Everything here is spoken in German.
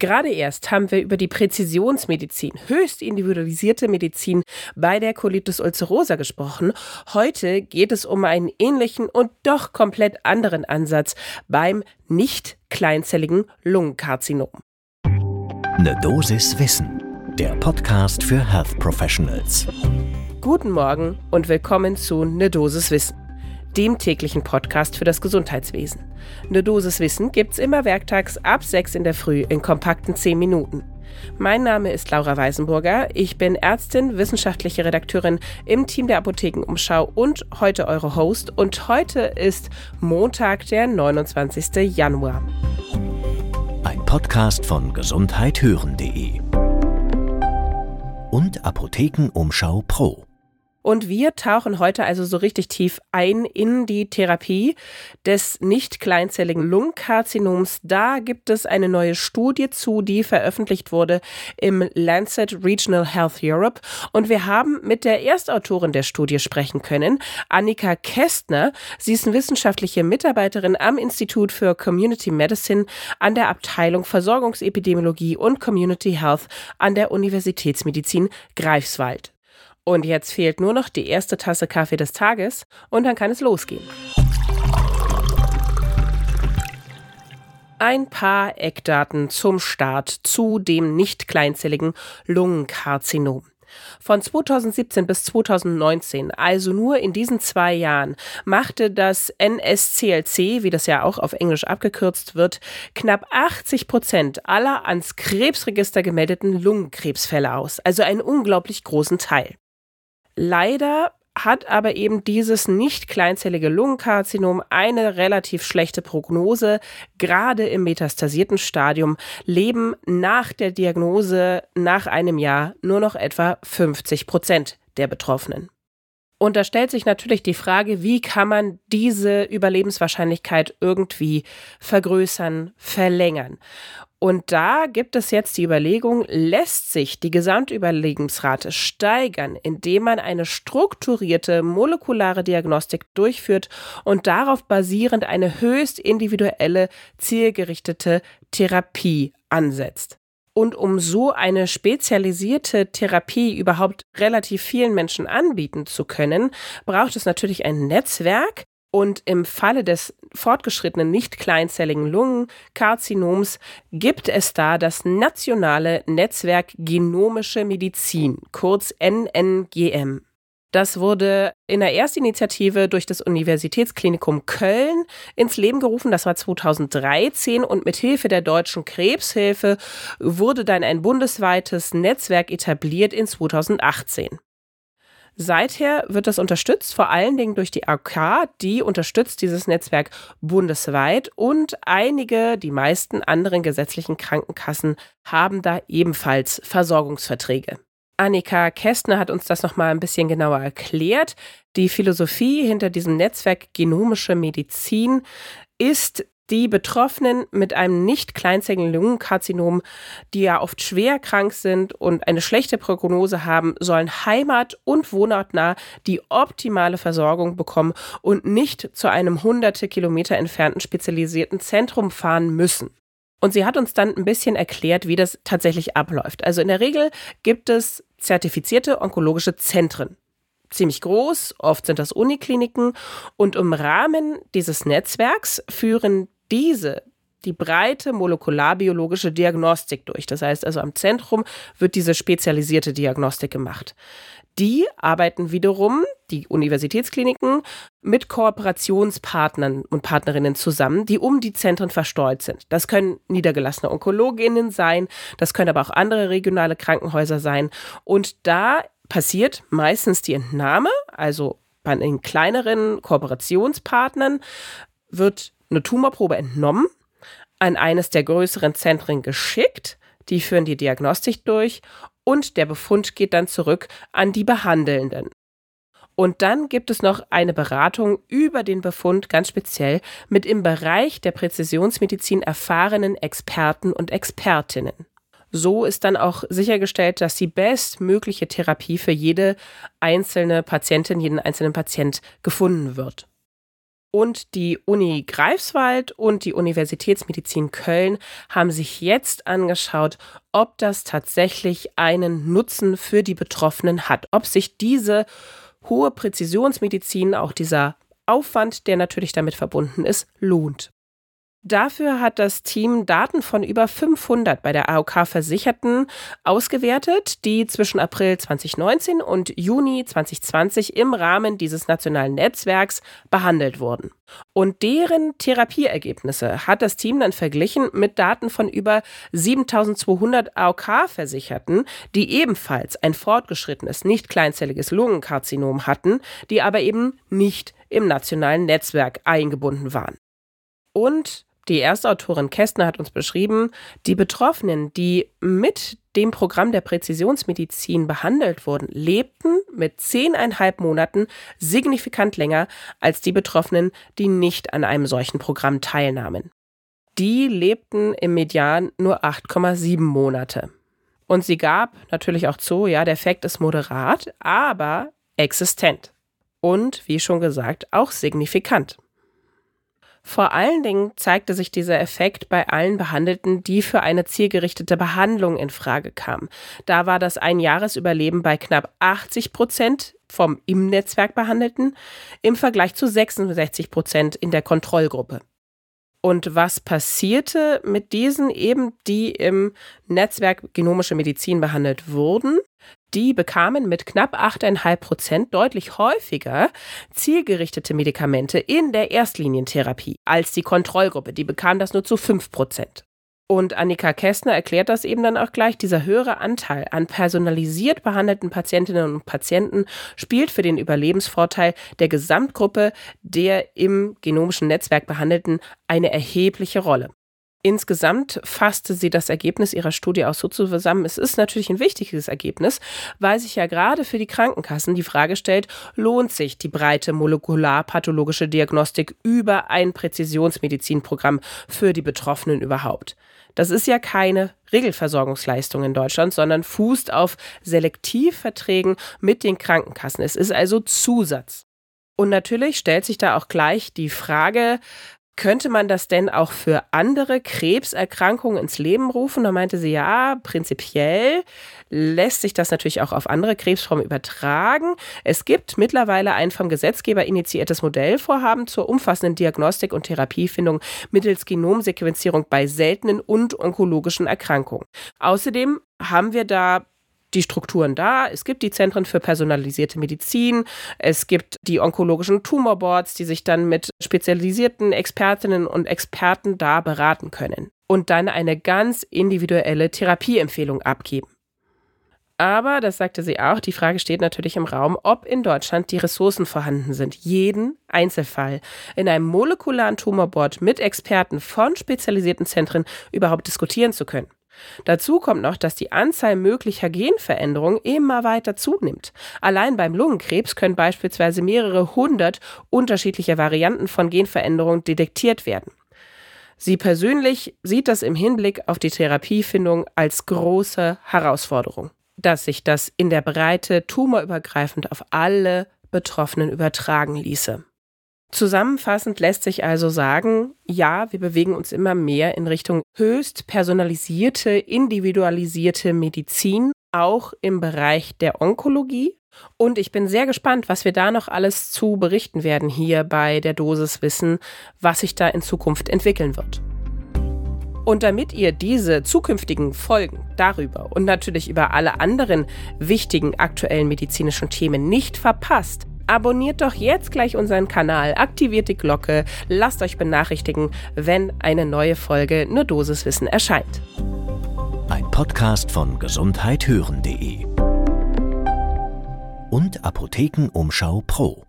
Gerade erst haben wir über die Präzisionsmedizin, höchst individualisierte Medizin bei der Colitis ulcerosa gesprochen. Heute geht es um einen ähnlichen und doch komplett anderen Ansatz beim nicht kleinzelligen Lungenkarzinom. Ne Dosis Wissen, der Podcast für Health Professionals. Guten Morgen und willkommen zu Ne Dosis Wissen dem täglichen Podcast für das Gesundheitswesen. Eine Dosis Wissen gibt's immer werktags ab 6 in der Früh in kompakten 10 Minuten. Mein Name ist Laura Weisenburger. Ich bin Ärztin, wissenschaftliche Redakteurin im Team der Apothekenumschau und heute eure Host. Und heute ist Montag, der 29. Januar. Ein Podcast von gesundheithören.de und Apothekenumschau Pro. Und wir tauchen heute also so richtig tief ein in die Therapie des nicht kleinzelligen Lungenkarzinoms. Da gibt es eine neue Studie zu, die veröffentlicht wurde im Lancet Regional Health Europe. Und wir haben mit der Erstautorin der Studie sprechen können, Annika Kästner. Sie ist eine wissenschaftliche Mitarbeiterin am Institut für Community Medicine an der Abteilung Versorgungsepidemiologie und Community Health an der Universitätsmedizin Greifswald. Und jetzt fehlt nur noch die erste Tasse Kaffee des Tages und dann kann es losgehen. Ein paar Eckdaten zum Start zu dem nicht kleinzelligen Lungenkarzinom. Von 2017 bis 2019, also nur in diesen zwei Jahren, machte das NSCLC, wie das ja auch auf Englisch abgekürzt wird, knapp 80 Prozent aller ans Krebsregister gemeldeten Lungenkrebsfälle aus, also einen unglaublich großen Teil. Leider hat aber eben dieses nicht kleinzellige Lungenkarzinom eine relativ schlechte Prognose. Gerade im metastasierten Stadium leben nach der Diagnose nach einem Jahr nur noch etwa 50 Prozent der Betroffenen. Und da stellt sich natürlich die Frage, wie kann man diese Überlebenswahrscheinlichkeit irgendwie vergrößern, verlängern? Und da gibt es jetzt die Überlegung, lässt sich die Gesamtüberlebensrate steigern, indem man eine strukturierte molekulare Diagnostik durchführt und darauf basierend eine höchst individuelle, zielgerichtete Therapie ansetzt. Und um so eine spezialisierte Therapie überhaupt relativ vielen Menschen anbieten zu können, braucht es natürlich ein Netzwerk. Und im Falle des fortgeschrittenen nicht kleinzelligen Lungenkarzinoms gibt es da das nationale Netzwerk Genomische Medizin, kurz NNGM. Das wurde in der Erstinitiative durch das Universitätsklinikum Köln ins Leben gerufen. Das war 2013 und mit Hilfe der Deutschen Krebshilfe wurde dann ein bundesweites Netzwerk etabliert in 2018. Seither wird das unterstützt, vor allen Dingen durch die AK, die unterstützt dieses Netzwerk bundesweit und einige, die meisten anderen gesetzlichen Krankenkassen haben da ebenfalls Versorgungsverträge. Annika Kästner hat uns das nochmal ein bisschen genauer erklärt. Die Philosophie hinter diesem Netzwerk Genomische Medizin ist, die Betroffenen mit einem nicht kleinzelligen Lungenkarzinom, die ja oft schwer krank sind und eine schlechte Prognose haben, sollen heimat- und wohnortnah die optimale Versorgung bekommen und nicht zu einem hunderte Kilometer entfernten spezialisierten Zentrum fahren müssen. Und sie hat uns dann ein bisschen erklärt, wie das tatsächlich abläuft. Also in der Regel gibt es zertifizierte onkologische Zentren. Ziemlich groß, oft sind das Unikliniken. Und im Rahmen dieses Netzwerks führen diese die breite molekularbiologische Diagnostik durch. Das heißt also am Zentrum wird diese spezialisierte Diagnostik gemacht. Die arbeiten wiederum, die Universitätskliniken, mit Kooperationspartnern und Partnerinnen zusammen, die um die Zentren verstreut sind. Das können niedergelassene Onkologinnen sein, das können aber auch andere regionale Krankenhäuser sein. Und da passiert meistens die Entnahme, also bei den kleineren Kooperationspartnern wird eine Tumorprobe entnommen, an eines der größeren Zentren geschickt, die führen die Diagnostik durch und der Befund geht dann zurück an die Behandelnden. Und dann gibt es noch eine Beratung über den Befund ganz speziell mit im Bereich der Präzisionsmedizin erfahrenen Experten und Expertinnen. So ist dann auch sichergestellt, dass die bestmögliche Therapie für jede einzelne Patientin, jeden einzelnen Patient gefunden wird. Und die Uni Greifswald und die Universitätsmedizin Köln haben sich jetzt angeschaut, ob das tatsächlich einen Nutzen für die Betroffenen hat, ob sich diese hohe Präzisionsmedizin, auch dieser Aufwand, der natürlich damit verbunden ist, lohnt. Dafür hat das Team Daten von über 500 bei der AOK Versicherten ausgewertet, die zwischen April 2019 und Juni 2020 im Rahmen dieses nationalen Netzwerks behandelt wurden. Und deren Therapieergebnisse hat das Team dann verglichen mit Daten von über 7200 AOK-Versicherten, die ebenfalls ein fortgeschrittenes, nicht kleinzelliges Lungenkarzinom hatten, die aber eben nicht im nationalen Netzwerk eingebunden waren. Und die Erstautorin Kästner hat uns beschrieben, die Betroffenen, die mit dem Programm der Präzisionsmedizin behandelt wurden, lebten mit zehneinhalb Monaten signifikant länger als die Betroffenen, die nicht an einem solchen Programm teilnahmen. Die lebten im Median nur 8,7 Monate. Und sie gab natürlich auch zu, ja, der Effekt ist moderat, aber existent. Und, wie schon gesagt, auch signifikant. Vor allen Dingen zeigte sich dieser Effekt bei allen Behandelten, die für eine zielgerichtete Behandlung in Frage kamen. Da war das Einjahresüberleben bei knapp 80 Prozent vom im Netzwerk Behandelten im Vergleich zu 66 Prozent in der Kontrollgruppe. Und was passierte mit diesen eben, die im Netzwerk genomische Medizin behandelt wurden? Die bekamen mit knapp 8,5 Prozent deutlich häufiger zielgerichtete Medikamente in der Erstlinientherapie als die Kontrollgruppe. Die bekam das nur zu 5 Prozent. Und Annika Kästner erklärt das eben dann auch gleich. Dieser höhere Anteil an personalisiert behandelten Patientinnen und Patienten spielt für den Überlebensvorteil der Gesamtgruppe der im genomischen Netzwerk Behandelten eine erhebliche Rolle. Insgesamt fasste sie das Ergebnis ihrer Studie auch so zusammen. Es ist natürlich ein wichtiges Ergebnis, weil sich ja gerade für die Krankenkassen die Frage stellt, lohnt sich die breite molekularpathologische Diagnostik über ein Präzisionsmedizinprogramm für die Betroffenen überhaupt? Das ist ja keine Regelversorgungsleistung in Deutschland, sondern fußt auf Selektivverträgen mit den Krankenkassen. Es ist also Zusatz. Und natürlich stellt sich da auch gleich die Frage, könnte man das denn auch für andere Krebserkrankungen ins Leben rufen? Da meinte sie, ja, prinzipiell lässt sich das natürlich auch auf andere Krebsformen übertragen. Es gibt mittlerweile ein vom Gesetzgeber initiiertes Modellvorhaben zur umfassenden Diagnostik und Therapiefindung mittels Genomsequenzierung bei seltenen und onkologischen Erkrankungen. Außerdem haben wir da die Strukturen da. Es gibt die Zentren für personalisierte Medizin. Es gibt die onkologischen Tumorboards, die sich dann mit spezialisierten Expertinnen und Experten da beraten können und dann eine ganz individuelle Therapieempfehlung abgeben. Aber, das sagte sie auch, die Frage steht natürlich im Raum, ob in Deutschland die Ressourcen vorhanden sind, jeden Einzelfall in einem molekularen Tumorboard mit Experten von spezialisierten Zentren überhaupt diskutieren zu können. Dazu kommt noch, dass die Anzahl möglicher Genveränderungen immer weiter zunimmt. Allein beim Lungenkrebs können beispielsweise mehrere hundert unterschiedliche Varianten von Genveränderungen detektiert werden. Sie persönlich sieht das im Hinblick auf die Therapiefindung als große Herausforderung, dass sich das in der Breite tumorübergreifend auf alle Betroffenen übertragen ließe. Zusammenfassend lässt sich also sagen, ja, wir bewegen uns immer mehr in Richtung höchst personalisierte, individualisierte Medizin, auch im Bereich der Onkologie. Und ich bin sehr gespannt, was wir da noch alles zu berichten werden hier bei der Dosis Wissen, was sich da in Zukunft entwickeln wird. Und damit ihr diese zukünftigen Folgen darüber und natürlich über alle anderen wichtigen aktuellen medizinischen Themen nicht verpasst, Abonniert doch jetzt gleich unseren Kanal, aktiviert die Glocke, lasst euch benachrichtigen, wenn eine neue Folge Nur Dosiswissen erscheint. Ein Podcast von gesundheithören.de und Apothekenumschau Pro.